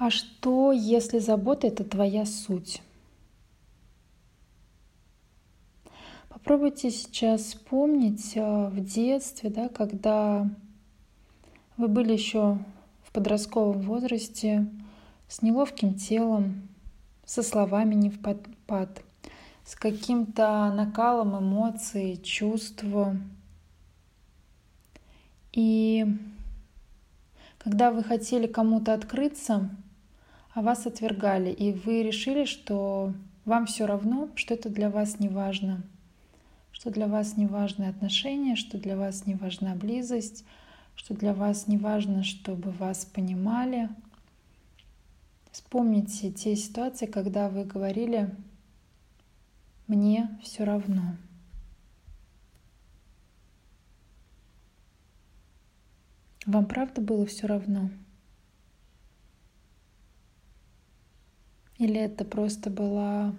А что, если забота это твоя суть? Попробуйте сейчас вспомнить э, в детстве, да, когда вы были еще в подростковом возрасте, с неловким телом, со словами не в подпад, с каким-то накалом эмоций, чувств. И когда вы хотели кому-то открыться, а вас отвергали, и вы решили, что вам все равно, что это для вас не важно — что для вас не важны отношения, что для вас не важна близость, что для вас не важно, чтобы вас понимали. Вспомните те ситуации, когда вы говорили «мне все равно». Вам правда было все равно? Или это просто была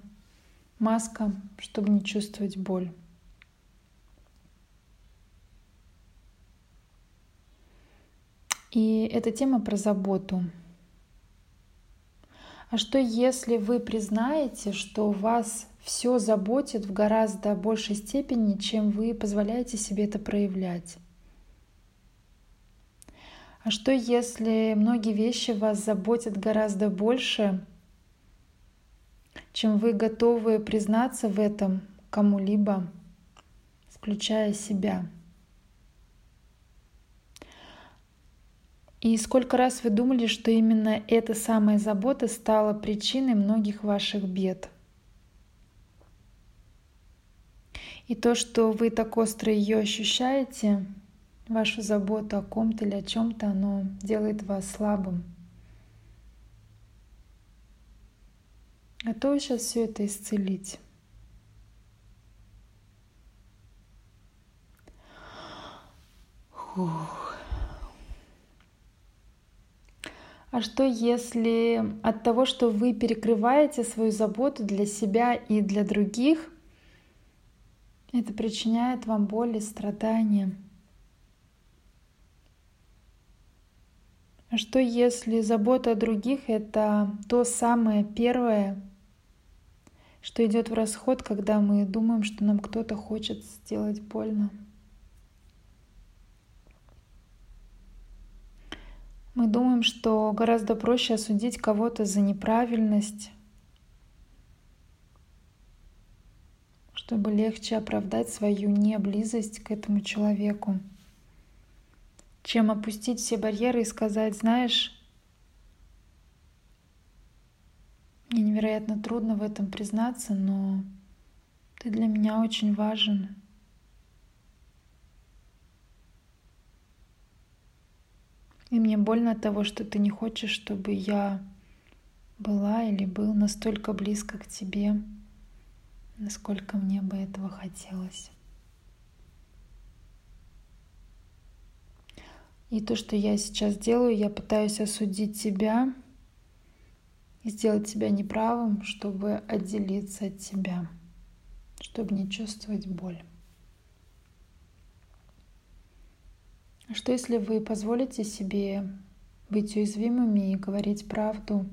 маска, чтобы не чувствовать боль? И эта тема про заботу. А что если вы признаете, что вас все заботит в гораздо большей степени, чем вы позволяете себе это проявлять? А что если многие вещи вас заботят гораздо больше, чем вы готовы признаться в этом кому-либо, включая себя? И сколько раз вы думали, что именно эта самая забота стала причиной многих ваших бед? И то, что вы так остро ее ощущаете, вашу заботу о ком-то или о чем-то, оно делает вас слабым. Готовы сейчас все это исцелить? Фух. А что если от того, что вы перекрываете свою заботу для себя и для других, это причиняет вам боль и страдания? А что если забота о других — это то самое первое, что идет в расход, когда мы думаем, что нам кто-то хочет сделать больно? Мы думаем, что гораздо проще осудить кого-то за неправильность, чтобы легче оправдать свою неблизость к этому человеку, чем опустить все барьеры и сказать, знаешь, мне невероятно трудно в этом признаться, но ты для меня очень важен. И мне больно от того, что ты не хочешь, чтобы я была или был настолько близко к тебе, насколько мне бы этого хотелось. И то, что я сейчас делаю, я пытаюсь осудить тебя и сделать тебя неправым, чтобы отделиться от тебя, чтобы не чувствовать боль. А что если вы позволите себе быть уязвимыми и говорить правду?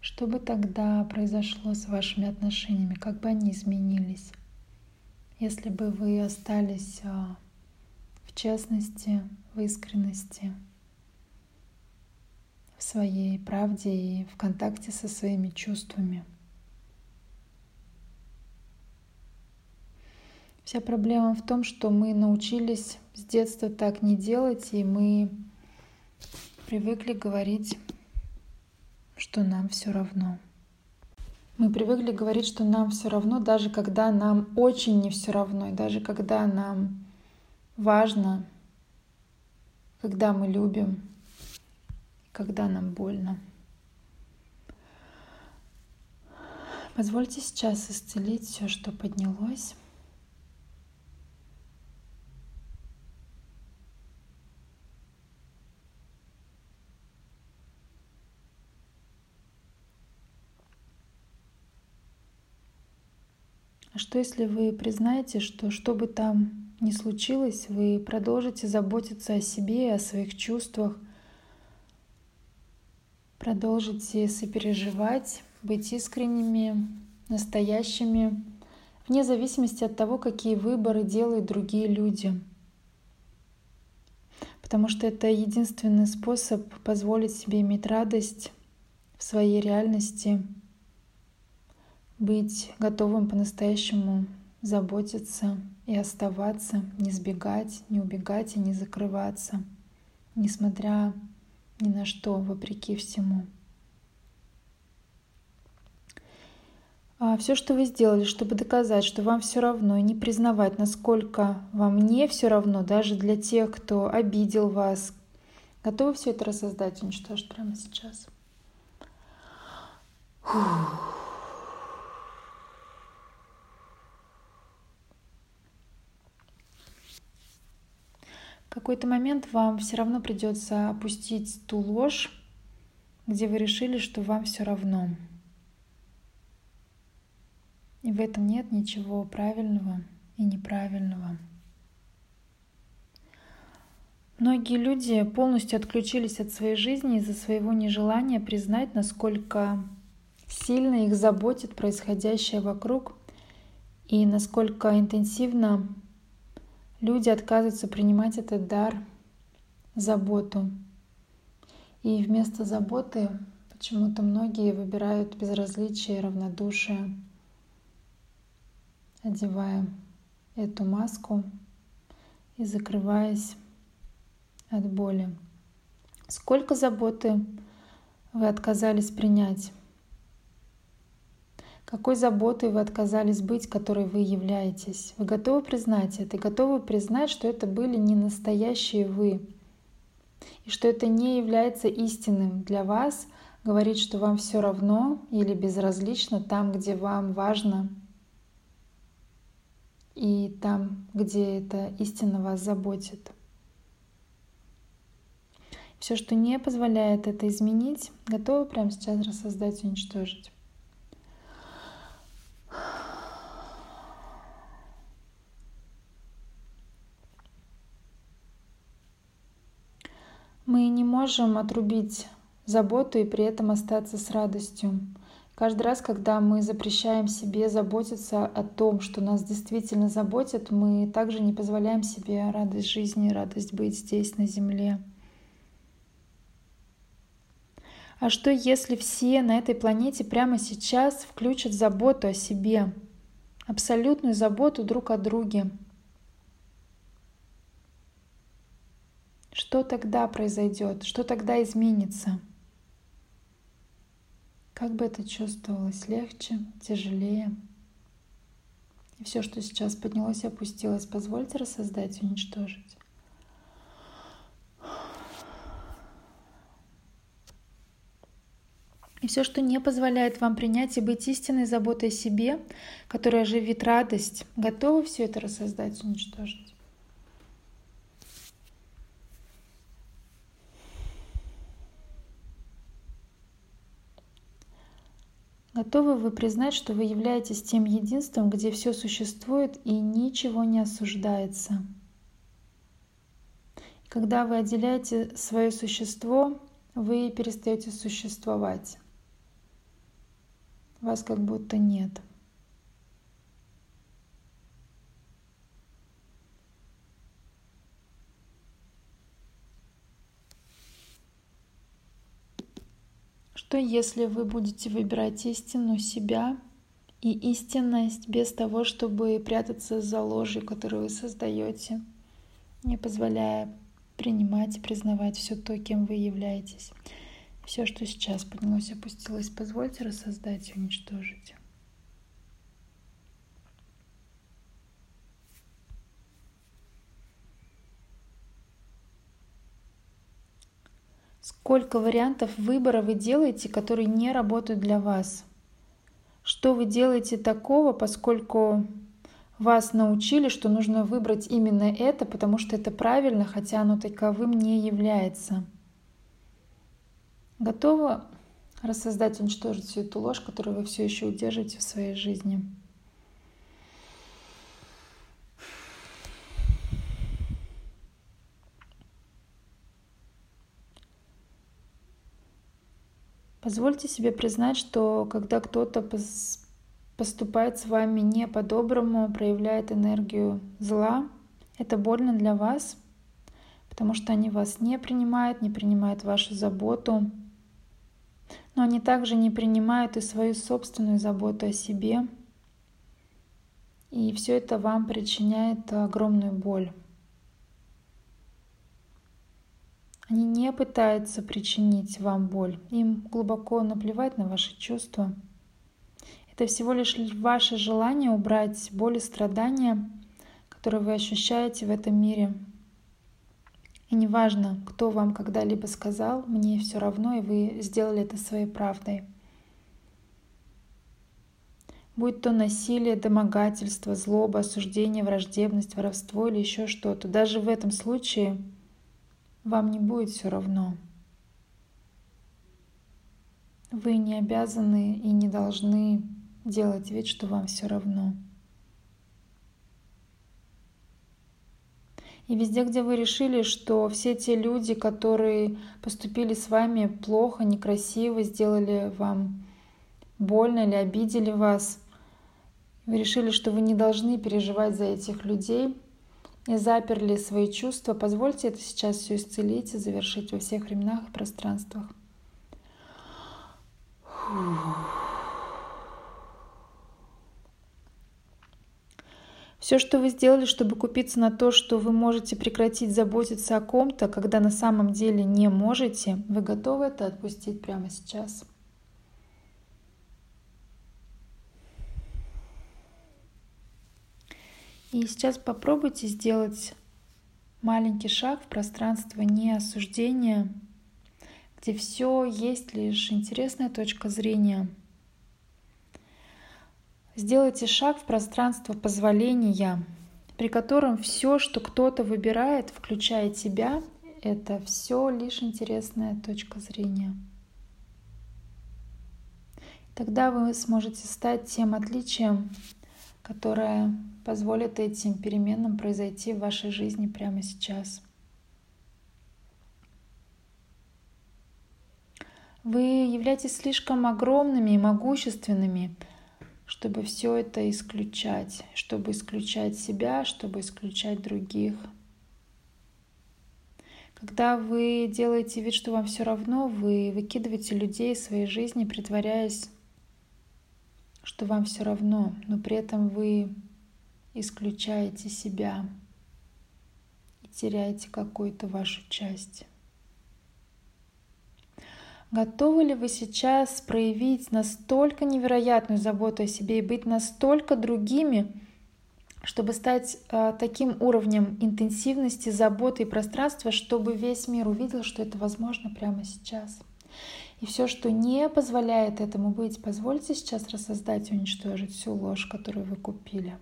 Что бы тогда произошло с вашими отношениями? Как бы они изменились? Если бы вы остались а, в честности, в искренности, в своей правде и в контакте со своими чувствами. Вся проблема в том, что мы научились с детства так не делать, и мы привыкли говорить, что нам все равно. Мы привыкли говорить, что нам все равно, даже когда нам очень не все равно, и даже когда нам важно, когда мы любим, когда нам больно. Позвольте сейчас исцелить все, что поднялось. А что если вы признаете, что что бы там ни случилось, вы продолжите заботиться о себе и о своих чувствах, Продолжите сопереживать, быть искренними, настоящими, вне зависимости от того, какие выборы делают другие люди. Потому что это единственный способ позволить себе иметь радость в своей реальности, быть готовым по-настоящему заботиться и оставаться, не сбегать, не убегать и не закрываться, несмотря ни на что, вопреки всему. А все, что вы сделали, чтобы доказать, что вам все равно, и не признавать, насколько вам не все равно, даже для тех, кто обидел вас, готовы все это рассоздать, уничтожить прямо сейчас. Фух. Какой-то момент вам все равно придется опустить ту ложь, где вы решили, что вам все равно. И в этом нет ничего правильного и неправильного. Многие люди полностью отключились от своей жизни из-за своего нежелания признать, насколько сильно их заботит происходящее вокруг и насколько интенсивно люди отказываются принимать этот дар, заботу. И вместо заботы почему-то многие выбирают безразличие равнодушие одевая эту маску и закрываясь от боли. Сколько заботы вы отказались принять? Какой заботой вы отказались быть, которой вы являетесь? Вы готовы признать это? Готовы признать, что это были не настоящие вы? И что это не является истинным для вас, говорить, что вам все равно или безразлично там, где вам важно и там, где это истинно вас заботит. Все, что не позволяет это изменить, готовы прямо сейчас рассоздать и уничтожить. Мы не можем отрубить заботу и при этом остаться с радостью. Каждый раз, когда мы запрещаем себе заботиться о том, что нас действительно заботит, мы также не позволяем себе радость жизни, радость быть здесь, на земле. А что если все на этой планете прямо сейчас включат заботу о себе, абсолютную заботу друг о друге? Что тогда произойдет? Что тогда изменится? Как бы это чувствовалось легче, тяжелее? И все, что сейчас поднялось и опустилось, позвольте рассоздать уничтожить. И все, что не позволяет вам принять и быть истинной заботой о себе, которая оживит радость, готовы все это рассоздать уничтожить. Готовы вы признать, что вы являетесь тем единством, где все существует и ничего не осуждается? Когда вы отделяете свое существо, вы перестаете существовать. Вас как будто нет. Что если вы будете выбирать истину себя и истинность без того, чтобы прятаться за ложью, которую вы создаете, не позволяя принимать и признавать все то, кем вы являетесь. Все, что сейчас поднялось, опустилось, позвольте рассоздать и уничтожить. Сколько вариантов выбора вы делаете, которые не работают для вас? Что вы делаете такого, поскольку вас научили, что нужно выбрать именно это, потому что это правильно, хотя оно таковым не является? Готовы рассоздать, уничтожить всю эту ложь, которую вы все еще удерживаете в своей жизни? Позвольте себе признать, что когда кто-то поступает с вами не по-доброму, проявляет энергию зла, это больно для вас, потому что они вас не принимают, не принимают вашу заботу, но они также не принимают и свою собственную заботу о себе. И все это вам причиняет огромную боль. Они не пытаются причинить вам боль. Им глубоко наплевать на ваши чувства. Это всего лишь ваше желание убрать боль и страдания, которые вы ощущаете в этом мире. И неважно, кто вам когда-либо сказал, мне все равно, и вы сделали это своей правдой. Будь то насилие, домогательство, злоба, осуждение, враждебность, воровство или еще что-то. Даже в этом случае вам не будет все равно. Вы не обязаны и не должны делать вид, что вам все равно. И везде, где вы решили, что все те люди, которые поступили с вами плохо, некрасиво, сделали вам больно или обидели вас, вы решили, что вы не должны переживать за этих людей, и заперли свои чувства, позвольте это сейчас все исцелить и завершить во всех временах и пространствах. Все, что вы сделали, чтобы купиться на то, что вы можете прекратить заботиться о ком-то, когда на самом деле не можете, вы готовы это отпустить прямо сейчас. И сейчас попробуйте сделать маленький шаг в пространство неосуждения, где все есть лишь интересная точка зрения. Сделайте шаг в пространство позволения, при котором все, что кто-то выбирает, включая тебя, это все лишь интересная точка зрения. Тогда вы сможете стать тем отличием, которое позволит этим переменам произойти в вашей жизни прямо сейчас. Вы являетесь слишком огромными и могущественными, чтобы все это исключать, чтобы исключать себя, чтобы исключать других. Когда вы делаете вид, что вам все равно, вы выкидываете людей из своей жизни, притворяясь, что вам все равно, но при этом вы исключаете себя и теряете какую-то вашу часть. Готовы ли вы сейчас проявить настолько невероятную заботу о себе и быть настолько другими, чтобы стать э, таким уровнем интенсивности, заботы и пространства, чтобы весь мир увидел, что это возможно прямо сейчас? И все, что не позволяет этому быть, позвольте сейчас рассоздать и уничтожить всю ложь, которую вы купили.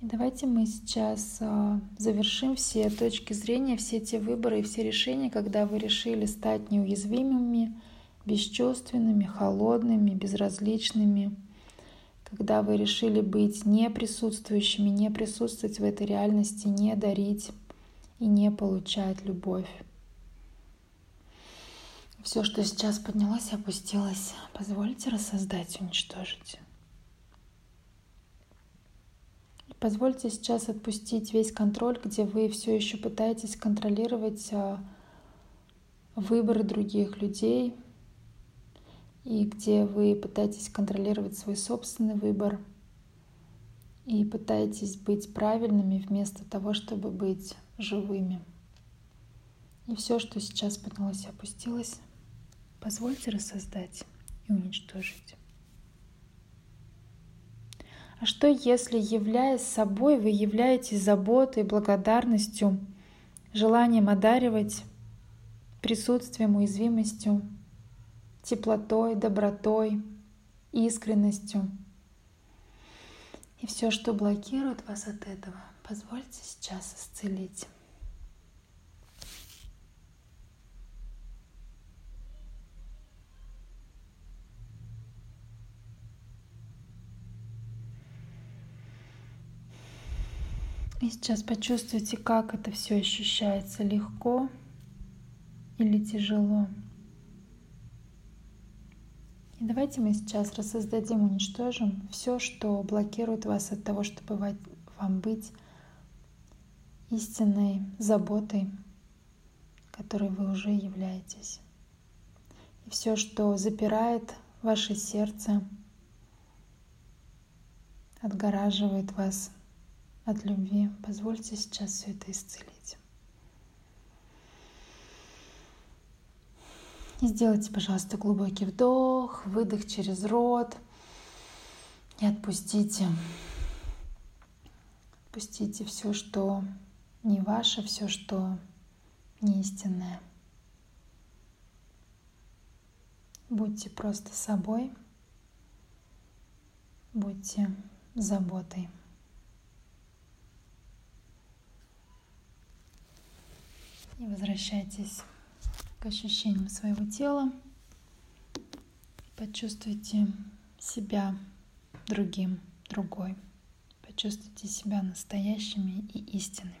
Давайте мы сейчас а, завершим все точки зрения, все те выборы и все решения, когда вы решили стать неуязвимыми, бесчувственными, холодными, безразличными, когда вы решили быть неприсутствующими, не присутствовать в этой реальности, не дарить и не получать любовь. Все, что сейчас поднялось и опустилось, позвольте рассоздать, уничтожить. И позвольте сейчас отпустить весь контроль, где вы все еще пытаетесь контролировать а, выборы других людей, и где вы пытаетесь контролировать свой собственный выбор, и пытаетесь быть правильными вместо того, чтобы быть живыми. И все, что сейчас поднялось и опустилось, Позвольте рассоздать и уничтожить. А что если, являясь собой, вы являетесь заботой, благодарностью, желанием одаривать, присутствием, уязвимостью, теплотой, добротой, искренностью. И все, что блокирует вас от этого, позвольте сейчас исцелить. И сейчас почувствуйте, как это все ощущается, легко или тяжело. И давайте мы сейчас рассоздадим, уничтожим все, что блокирует вас от того, чтобы вам быть истинной заботой, которой вы уже являетесь. И все, что запирает ваше сердце, отгораживает вас от любви, позвольте сейчас все это исцелить. И сделайте, пожалуйста, глубокий вдох, выдох через рот. И отпустите. Отпустите все, что не ваше, все, что не истинное. Будьте просто собой. Будьте заботой. И возвращайтесь к ощущениям своего тела. Почувствуйте себя другим, другой. Почувствуйте себя настоящими и истинными.